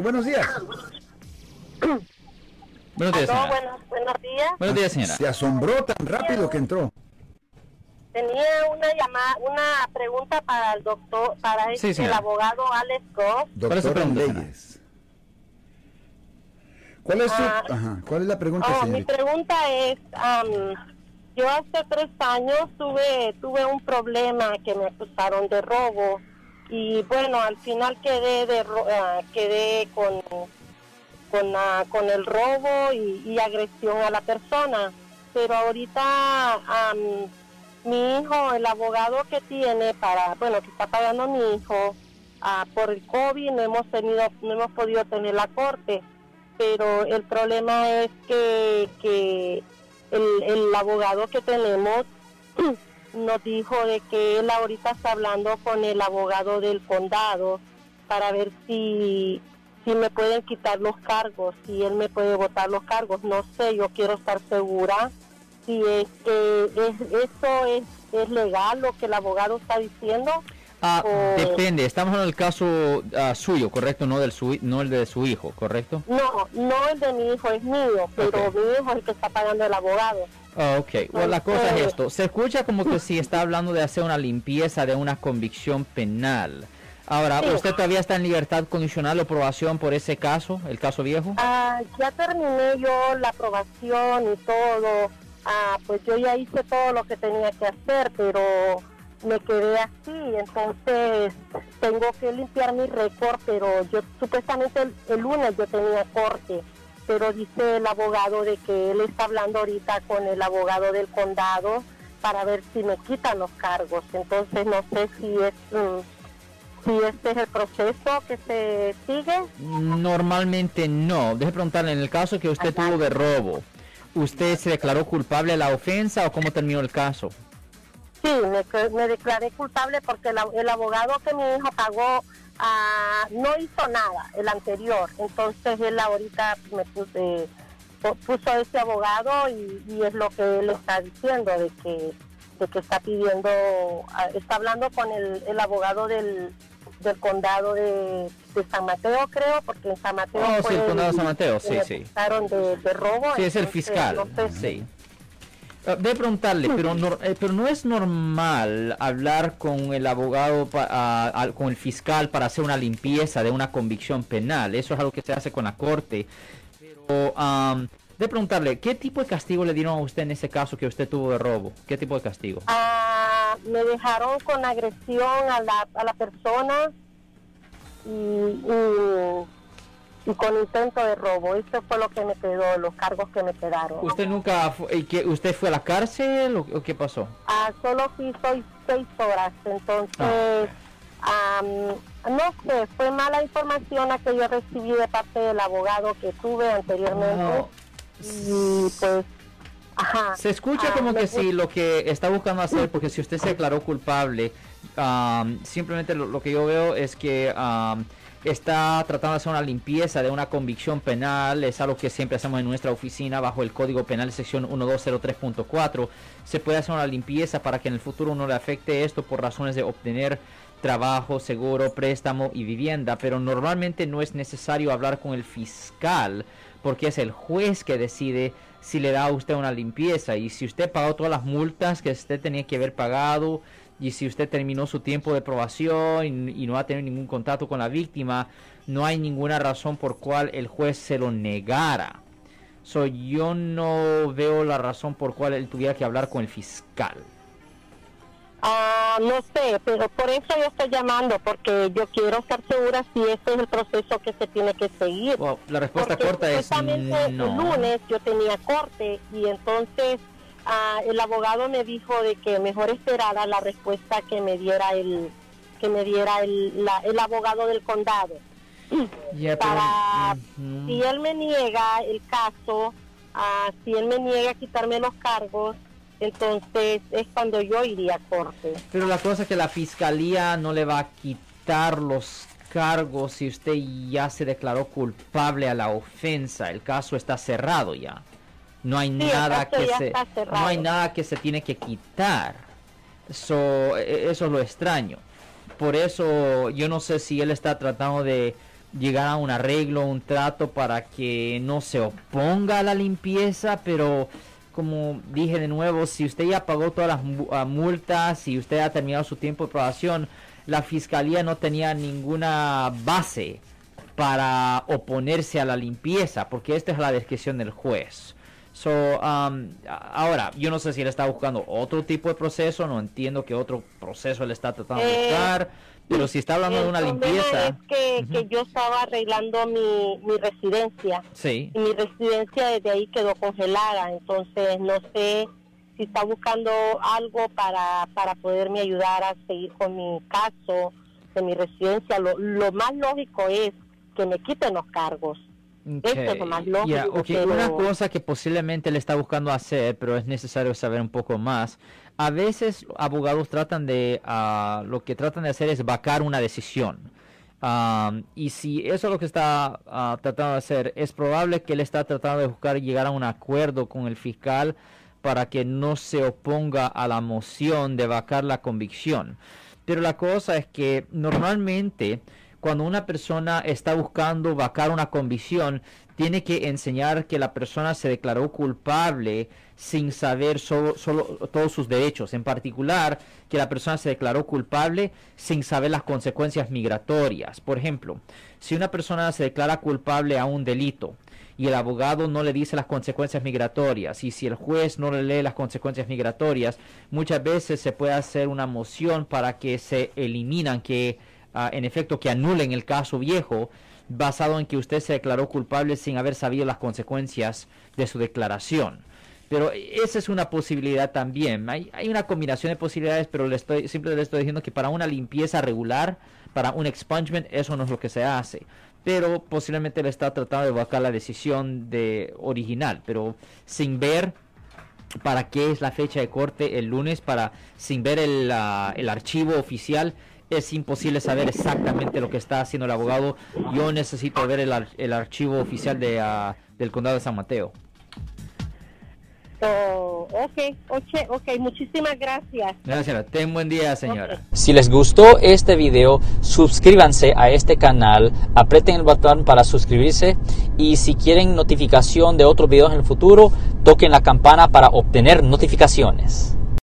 buenos días. buenos días, señora. Buenos, buenos días. Buenos días, señora. Se asombró tan rápido que entró. Tenía una llamada, una pregunta para el doctor, para Sí, este, el abogado Alex Goff. ¿Cuál es su Doctora pregunta, señora? Leyes. ¿Cuál es, su, Ah. ajá, ¿Cuál es la pregunta, Oh, mi pregunta es, am, yo hace tres años tuve tuve un problema que me acusaron de robo y bueno, al final quedé de ah, quedé con con, ah, con el robo y, agresión a la persona, pero ahorita am, mi hijo, el abogado que tiene para, bueno, que está pagando mi hijo ah, por el COVID, no hemos tenido, no hemos podido tener la corte. Pero el problema es que, que el, el abogado que tenemos nos dijo de que él ahorita está hablando con el abogado del condado para ver si, si me pueden quitar los cargos, si él me puede votar los cargos. No sé, yo quiero estar segura si es que es, eso es, es legal lo que el abogado está diciendo. Ah, o- depende, estamos en el caso ah, suyo, ¿correcto? No del su, no el de su hijo, ¿correcto? No, no el de mi hijo es mío, pero mi hijo es el que está pagando el abogado. Ah, ok, bueno, la cosa es Eh. esto. Se escucha como que si está hablando de hacer una limpieza de una convicción penal. Ahora, Sí. ¿usted todavía está en libertad condicional o aprobación por ese caso, el caso viejo? Ah, ya terminé yo la aprobación y todo. Ah, pues yo ya hice todo lo que tenía que hacer, pero me quedé así. Entonces tengo que limpiar mi récord, pero yo supuestamente el, el lunes yo tenía corte. Pero dice el abogado de que él está hablando ahorita con el abogado del condado para ver si me quitan los cargos. Entonces no sé si es mm, si este es el proceso que se sigue. Normalmente no. Deje preguntarle, en el caso que usted Ajá. tuvo de robo, ¿usted se declaró culpable de la ofensa o cómo terminó el caso? Sí, me, declaré culpable porque la- el abogado que mi hijo pagó ah, no hizo nada, el anterior. Entonces él ahorita me puse, pu- puso ese abogado y, y es lo que él está diciendo, de que, de que está pidiendo, ah, está hablando con el, el abogado del, del condado de, de San Mateo, creo, porque en San Mateo... Oh, sí, fue el condado de San Mateo, sí, sí. De, de robo. Sí, es el fiscal. no sé si- Sí. Ah, Debe preguntarle, pero no, eh, pero no es normal hablar con el abogado, pa- ah, con el fiscal para hacer una limpieza de una convicción penal. Eso es algo que se hace con la corte. Pero am, debe preguntarle, ¿qué tipo de castigo le dieron a usted en ese caso que usted tuvo de robo? ¿Qué tipo de castigo? Ah, me dejaron con agresión a la, a la persona y, y, y con intento de robo. Eso fue lo que me quedó, los cargos que me quedaron. ¿Usted nunca, que ¿usted fue a la cárcel o, qué pasó? Ah, solo fui soy seis horas, entonces, am, no sé, fue mala información la que yo recibí de parte del abogado que tuve anteriormente. No. Y pues, ajá. Se escucha Ah, como que si lo que está buscando hacer, porque si usted se declaró culpable, am, simplemente lo, lo que yo veo es que am, está tratando de hacer una limpieza de una convicción penal, es algo que siempre hacemos en nuestra oficina bajo el Código Penal sección 1203.4. Se puede hacer una limpieza para que en el futuro no le afecte esto por razones de obtener trabajo, seguro, préstamo y vivienda, pero normalmente no es necesario hablar con el fiscal porque es el juez que decide si le da a usted una limpieza y si usted pagó todas las multas que usted tenía que haber pagado y si usted terminó su tiempo de probación y, y no ha tenido ningún contacto con la víctima, no hay ninguna razón por cual el juez se lo negara. So, yo no veo la razón por cual él tuviera que hablar con el fiscal. No sé, pero por eso yo estoy llamando, porque yo quiero estar segura si ese es el proceso que se tiene que seguir. La respuesta Porque corta es supuestamente el no. lunes yo tenía corte y entonces ah, el abogado me dijo de que mejor esperara la respuesta que me diera el que me diera el, la- el abogado del condado. Pero- para si él me niega el caso, ah, si él me niega a quitarme los cargos, entonces es cuando yo iría a corte. Pero la cosa es que la fiscalía no le va a quitar los cargos si usted ya se declaró culpable a la ofensa. El caso está cerrado ya. No hay nada que se no hay nada que se tiene que quitar. So, e- eso es lo extraño. Por eso yo no sé si él está tratando de llegar a un arreglo, un trato para que no se oponga a la limpieza, pero como dije de nuevo, si usted ya pagó todas las ah, multas, si usted ha terminado su tiempo de aprobación, la fiscalía no tenía ninguna base para oponerse a la limpieza, porque esta es la descripción del juez. So, um, ahora, yo no sé si él está buscando otro tipo de proceso, no entiendo qué otro proceso él está tratando de Eh, buscar, pero si está hablando de una limpieza, Es que, que yo estaba arreglando mi, mi residencia. Sí, y mi residencia desde ahí quedó congelada, entonces no sé si está buscando algo para, para poderme ayudar a seguir con mi caso de mi residencia. Lo, lo más lógico es que me quiten los cargos. Esto es lo más Okay, lógico, yeah, ok, pero- Una cosa que posiblemente le está buscando hacer, pero es necesario saber un poco más. A veces abogados tratan de, ah, lo que tratan de hacer es vacar una decisión. Am, y si eso es lo que está ah, tratando de hacer, es probable que él está tratando de buscar llegar a un acuerdo con el fiscal para que no se oponga a la moción de vacar la convicción. Pero la cosa es que normalmente cuando una persona está buscando vacar una convicción, tiene que enseñar que la persona se declaró culpable sin saber todos sus derechos. En particular, que la persona se declaró culpable sin saber las consecuencias migratorias. Por ejemplo, si una persona se declara culpable a un delito y el abogado no le dice las consecuencias migratorias y si el juez no le lee las consecuencias migratorias, muchas veces se puede hacer una moción para que se eliminan, que ah, en efecto que anulen el caso viejo basado en que usted se declaró culpable sin haber sabido las consecuencias de su declaración. Pero esa es una posibilidad también. Hay, hay una combinación de posibilidades, pero le estoy, siempre le estoy diciendo que para una limpieza regular, para un expungement, eso no es lo que se hace. Pero posiblemente le está tratando de vacar la decisión de original, pero sin ver para qué es la fecha de corte el lunes, para sin ver el, el archivo oficial, es imposible saber exactamente lo que está haciendo el abogado. Yo necesito ver el, ar- el archivo oficial de, ah, del condado de San Mateo. Oh, ok, ok, ok, muchísimas gracias. Gracias. Ten buen día, señora. Ok. Si les gustó este video, suscríbanse a este canal, aprieten el botón para suscribirse y si quieren notificación de otros videos en el futuro, toquen la campana para obtener notificaciones.